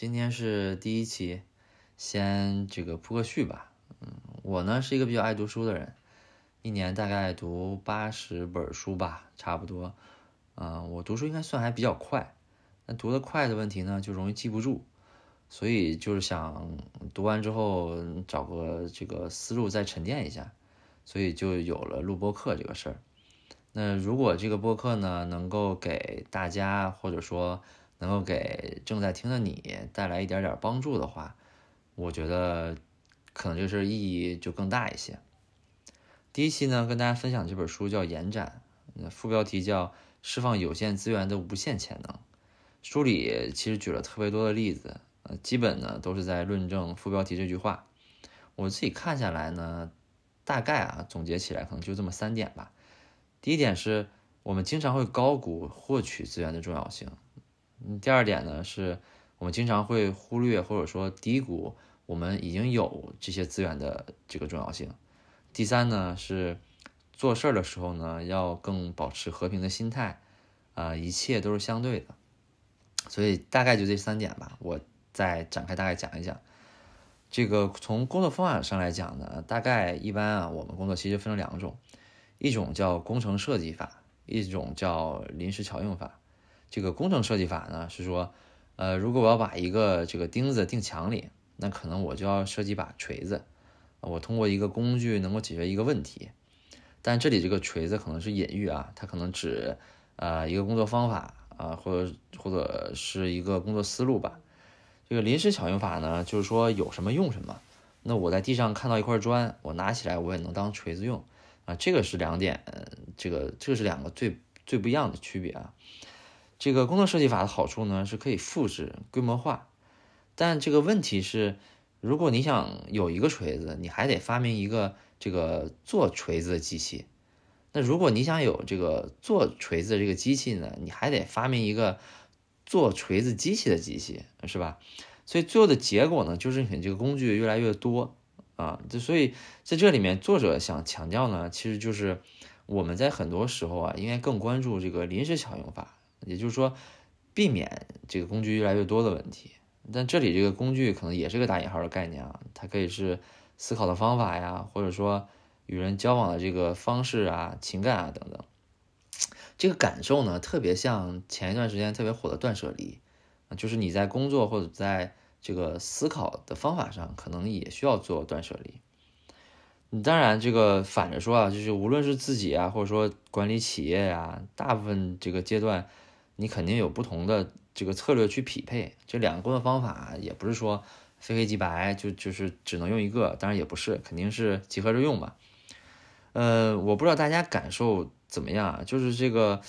今天是第一期，先这个铺个序吧。嗯，我呢是一个比较爱读书的人，一年大概读八十本书吧，差不多。嗯，我读书应该算还比较快，那读得快的问题呢，就容易记不住，所以就是想读完之后找个这个思路再沉淀一下，所以就有了录播课这个事儿。那如果这个播客呢，能够给大家或者说能够给正在听的你带来一点点帮助的话，我觉得可能这事意义就更大一些。第一期呢，跟大家分享这本书叫《延展》，副标题叫。释放有限资源的无限潜能。书里其实举了特别多的例子，呃，基本呢都是在论证副标题这句话。我自己看下来呢，大概啊总结起来可能就这么三点吧。第一点是我们经常会高估获取资源的重要性。嗯，第二点呢是我们经常会忽略或者说低估我们已经有这些资源的这个重要性。第三呢是。做事儿的时候呢，要更保持和平的心态，啊，一切都是相对的，所以大概就这三点吧，我再展开大概讲一讲。这个从工作方法上来讲呢，大概一般啊，我们工作其实分成两种，一种叫工程设计法，一种叫临时巧用法。这个工程设计法呢，是说，呃，如果我要把一个这个钉子钉墙里，那可能我就要设计把锤子，我通过一个工具能够解决一个问题。但这里这个锤子可能是隐喻啊，它可能指呃一个工作方法啊，或者或者是一个工作思路吧。这个临时巧用法呢，就是说有什么用什么。那我在地上看到一块砖，我拿起来我也能当锤子用啊。这个是两点，这个这个是两个最最不一样的区别啊。这个工作设计法的好处呢，是可以复制规模化，但这个问题是，如果你想有一个锤子，你还得发明一个。这个做锤子的机器，那如果你想有这个做锤子的这个机器呢，你还得发明一个做锤子机器的机器，是吧？所以最后的结果呢，就是你这个工具越来越多啊。就所以在这里面，作者想强调呢，其实就是我们在很多时候啊，应该更关注这个临时巧用法，也就是说，避免这个工具越来越多的问题。但这里这个工具可能也是个打引号的概念啊，它可以是。思考的方法呀，或者说与人交往的这个方式啊、情感啊等等，这个感受呢，特别像前一段时间特别火的断舍离就是你在工作或者在这个思考的方法上，可能也需要做断舍离。当然这个反着说啊，就是无论是自己啊，或者说管理企业呀，大部分这个阶段，你肯定有不同的这个策略去匹配这两个工作方法，也不是说。非黑即白，就就是只能用一个，当然也不是，肯定是集合着用吧。呃，我不知道大家感受怎么样啊？就是这个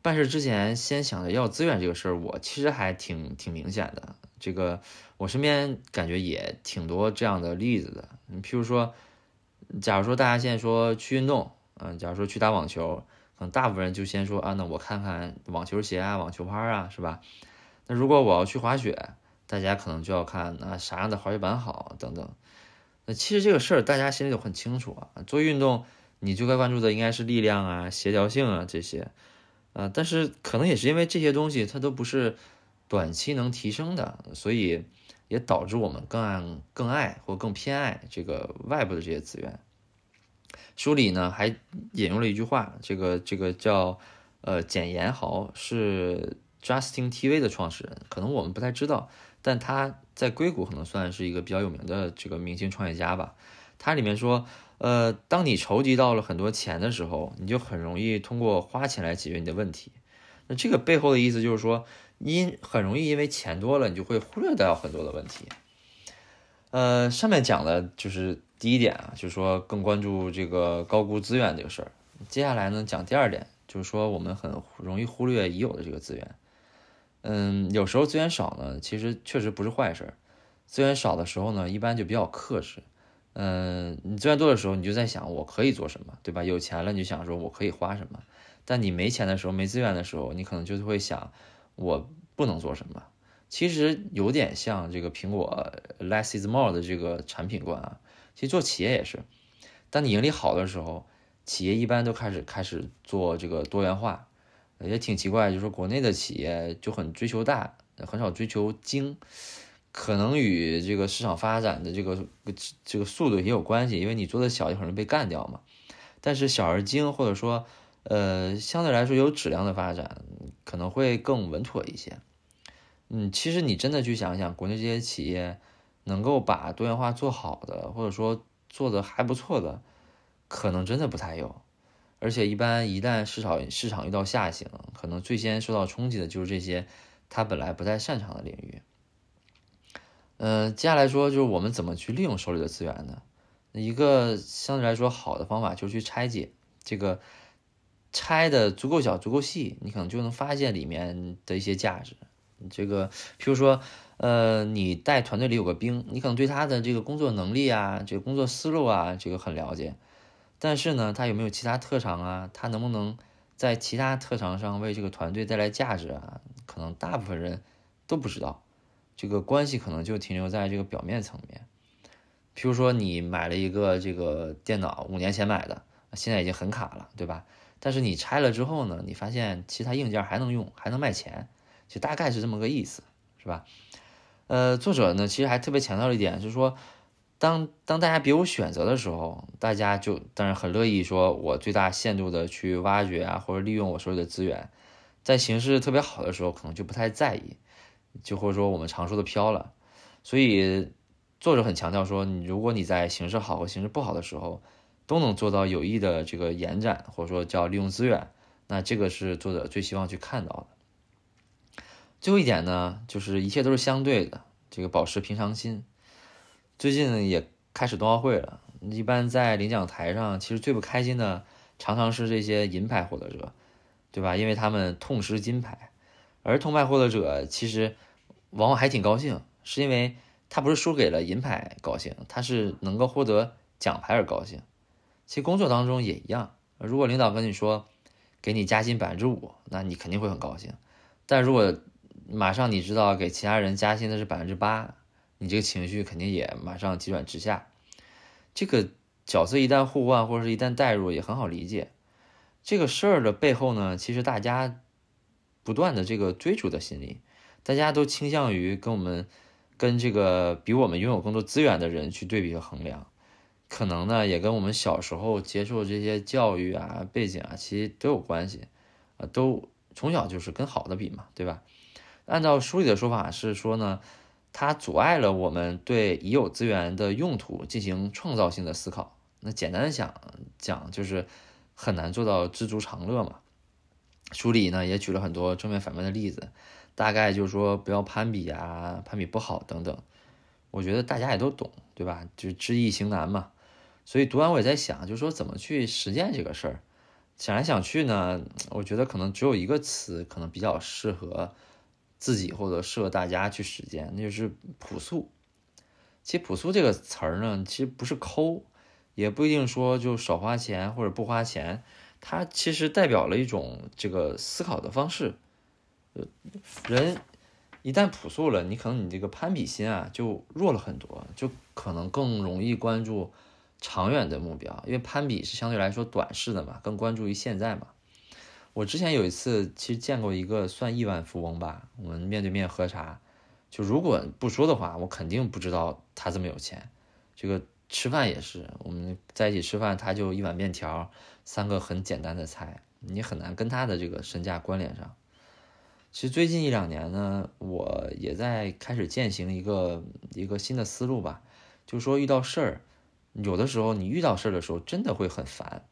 办事之前先想着要资源这个事儿，我其实还挺挺明显的。这个我身边感觉也挺多这样的例子的。你譬如说，假如说大家现在说去运动，嗯，假如说去打网球，大部分人就先说啊，那我看看网球鞋啊、网球拍啊，是吧？那如果我要去滑雪，大家可能就要看啊啥样的滑雪板好等等，那其实这个事儿大家心里都很清楚啊。做运动你就该关注的应该是力量啊、协调性啊这些，啊，但是可能也是因为这些东西它都不是短期能提升的，所以也导致我们更爱更爱或更偏爱这个外部的这些资源。书里呢还引用了一句话，这个这个叫呃简言豪是 Justin TV 的创始人，可能我们不太知道。但他在硅谷可能算是一个比较有名的这个明星创业家吧。他里面说，呃，当你筹集到了很多钱的时候，你就很容易通过花钱来解决你的问题。那这个背后的意思就是说，因很容易因为钱多了，你就会忽略掉很多的问题。呃，上面讲的就是第一点啊，就是说更关注这个高估资源这个事儿。接下来呢，讲第二点，就是说我们很容易忽略已有的这个资源。嗯，有时候资源少呢，其实确实不是坏事。资源少的时候呢，一般就比较克制。嗯，你资源多的时候，你就在想我可以做什么，对吧？有钱了，你就想说我可以花什么。但你没钱的时候，没资源的时候，你可能就会想我不能做什么。其实有点像这个苹果 less is more 的这个产品观啊。其实做企业也是，当你盈利好的时候，企业一般都开始开始做这个多元化。也挺奇怪，就是国内的企业就很追求大，很少追求精，可能与这个市场发展的这个这个速度也有关系，因为你做的小就很容易被干掉嘛。但是小而精，或者说呃相对来说有质量的发展，可能会更稳妥一些。嗯，其实你真的去想想，国内这些企业能够把多元化做好的，或者说做的还不错的，可能真的不太有。而且一般一旦市场市场遇到下行，可能最先受到冲击的就是这些他本来不太擅长的领域。嗯，接下来说就是我们怎么去利用手里的资源呢？一个相对来说好的方法就是去拆解，这个拆的足够小、足够细，你可能就能发现里面的一些价值。这个，譬如说，呃，你带团队里有个兵，你可能对他的这个工作能力啊，这个工作思路啊，这个很了解，但是呢，他有没有其他特长啊？他能不能在其他特长上为这个团队带来价值啊？可能大部分人都不知道，这个关系可能就停留在这个表面层面。譬如说，你买了一个这个电脑，五年前买的，现在已经很卡了，对吧？但是你拆了之后呢，你发现其他硬件还能用，还能卖钱。就大概是这么个意思，是吧？呃，作者呢，其实还特别强调了一点，就是说，当当大家别无选择的时候，大家就当然很乐意说，我最大限度的去挖掘啊，或者利用我手里的资源，在形势特别好的时候，可能就不太在意，就或者说我们常说的飘了。所以作者很强调说，你如果你在形势好和形势不好的时候，都能做到有益的这个延展，或者说叫利用资源，那这个是作者最希望去看到的。最后一点呢，就是一切都是相对的，这个保持平常心。最近也开始冬奥会了，一般在领奖台上，其实最不开心的常常是这些银牌获得者，对吧？因为他们痛失金牌，而铜牌获得者其实往往还挺高兴，是因为他不是输给了银牌高兴，他是能够获得奖牌而高兴。其实工作当中也一样，如果领导跟你说给你加薪百分之五，那你肯定会很高兴，但如果马上你知道给其他人加薪的是百分之八，你这个情绪肯定也马上急转直下。这个角色一旦互换或者是一旦代入也很好理解。这个事儿的背后呢，其实大家不断的这个追逐的心理，大家都倾向于跟我们跟这个比我们拥有更多资源的人去对比和衡量，可能呢也跟我们小时候接受这些教育啊背景啊其实都有关系啊，都从小就是跟好的比嘛，对吧？按照书里的说法是说呢，它阻碍了我们对已有资源的用途进行创造性的思考。那简单的讲讲就是很难做到知足常乐嘛。书里呢也举了很多正面反面的例子，大概就是说不要攀比啊，攀比不好等等。我觉得大家也都懂，对吧？就是知易行难嘛。所以读完我也在想，就是说怎么去实践这个事儿。想来想去呢，我觉得可能只有一个词可能比较适合。自己或者适合大家去实践，那就是朴素。其实“朴素”这个词儿呢，其实不是抠，也不一定说就少花钱或者不花钱，它其实代表了一种这个思考的方式。人一旦朴素了，你可能你这个攀比心啊就弱了很多，就可能更容易关注长远的目标，因为攀比是相对来说短视的嘛，更关注于现在嘛。我之前有一次，其实见过一个算亿万富翁吧，我们面对面喝茶，就如果不说的话，我肯定不知道他这么有钱。这个吃饭也是，我们在一起吃饭，他就一碗面条，三个很简单的菜，你很难跟他的这个身价关联上。其实最近一两年呢，我也在开始践行一个一个新的思路吧，就是说遇到事儿，有的时候你遇到事儿的时候真的会很烦，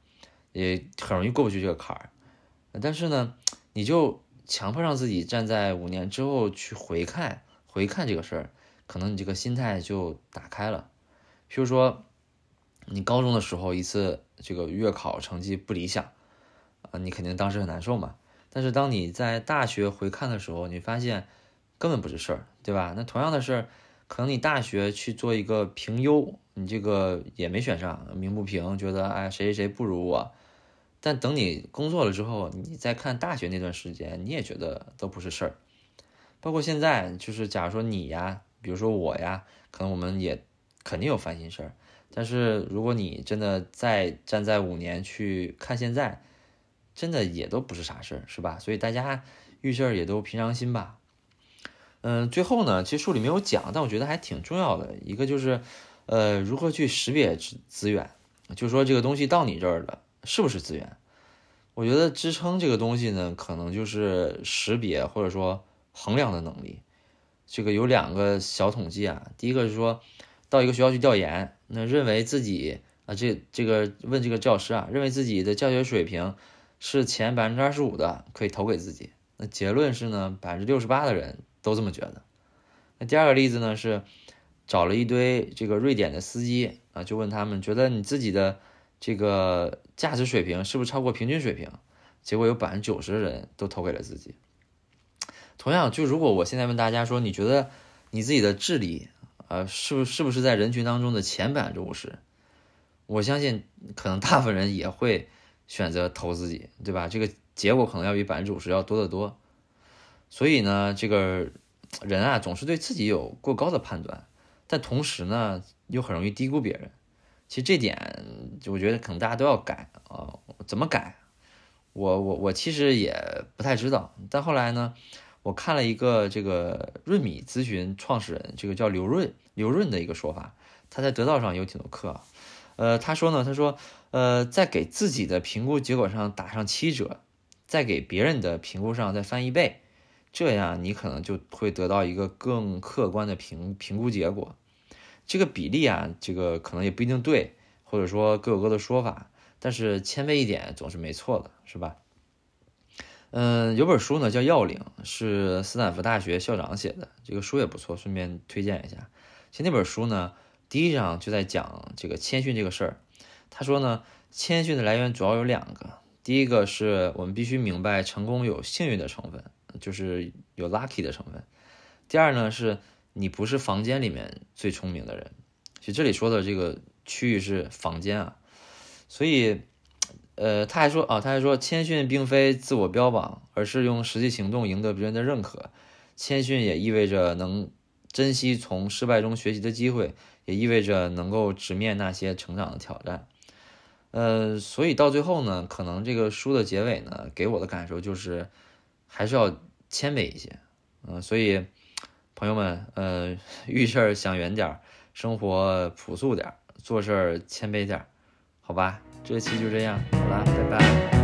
也很容易过不去这个坎儿。但是呢，你就强迫让自己站在五年之后去回看回看这个事儿，可能你这个心态就打开了。譬如说，你高中的时候一次这个月考成绩不理想，啊，你肯定当时很难受嘛。但是当你在大学回看的时候，你发现根本不是事儿，对吧？那同样的事儿，可能你大学去做一个评优，你这个也没选上，鸣不平，觉得哎谁谁谁不如我。但等你工作了之后，你再看大学那段时间，你也觉得都不是事儿。包括现在，就是假如说你呀，比如说我呀，可能我们也肯定有烦心事儿。但是如果你真的再站在五年去看现在，真的也都不是啥事儿，是吧？所以大家遇事儿也都平常心吧。嗯，最后呢，其实书里没有讲，但我觉得还挺重要的一个就是，呃，如何去识别资资源，就说这个东西到你这儿了是不是资源？我觉得支撑这个东西呢，可能就是识别或者说衡量的能力。这个有两个小统计啊，第一个是说到一个学校去调研，那认为自己啊，这这个问这个教师啊，认为自己的教学水平是前百分之二十五的，可以投给自己。那结论是呢，百分之六十八的人。都这么觉得。那第二个例子呢是找了一堆这个瑞典的司机啊，就问他们觉得你自己的这个价值水平是不是超过平均水平？结果有百分之九十的人都投给了自己。同样，就如果我现在问大家说，你觉得你自己的智力呃是不是不是在人群当中的前百分之五十？我相信可能大部分人也会选择投自己，对吧？这个结果可能要比百分之五十要多得多。所以呢，这个人啊，总是对自己有过高的判断，但同时呢，又很容易低估别人。其实这点，我觉得可能大家都要改啊。怎么改？我我我其实也不太知道。但后来呢，我看了一个这个润米咨询创始人，这个叫刘润刘润的一个说法，他在得道上有挺多课。呃，他说呢，他说，呃，在给自己的评估结果上打上七折，再给别人的评估上再翻一倍。这样你可能就会得到一个更客观的评评估结果。这个比例啊，这个可能也不一定对，或者说各有各的说法。但是谦卑一点总是没错的，是吧？嗯，有本书呢叫《要领》，是斯坦福大学校长写的，这个书也不错，顺便推荐一下。其实那本书呢，第一章就在讲这个谦逊这个事儿。他说呢，谦逊的来源主要有两个，第一个是我们必须明白成功有幸运的成分。就是有 lucky 的成分。第二呢，是你不是房间里面最聪明的人。其实这里说的这个区域是房间啊。所以，呃，他还说啊，他还说，谦逊并非自我标榜，而是用实际行动赢得别人的认可。谦逊也意味着能珍惜从失败中学习的机会，也意味着能够直面那些成长的挑战。呃，所以到最后呢，可能这个书的结尾呢，给我的感受就是。还是要谦卑一些，嗯，所以朋友们，呃，遇事儿想远点儿，生活朴素点儿，做事儿谦卑点儿，好吧？这期就这样，好啦，拜拜。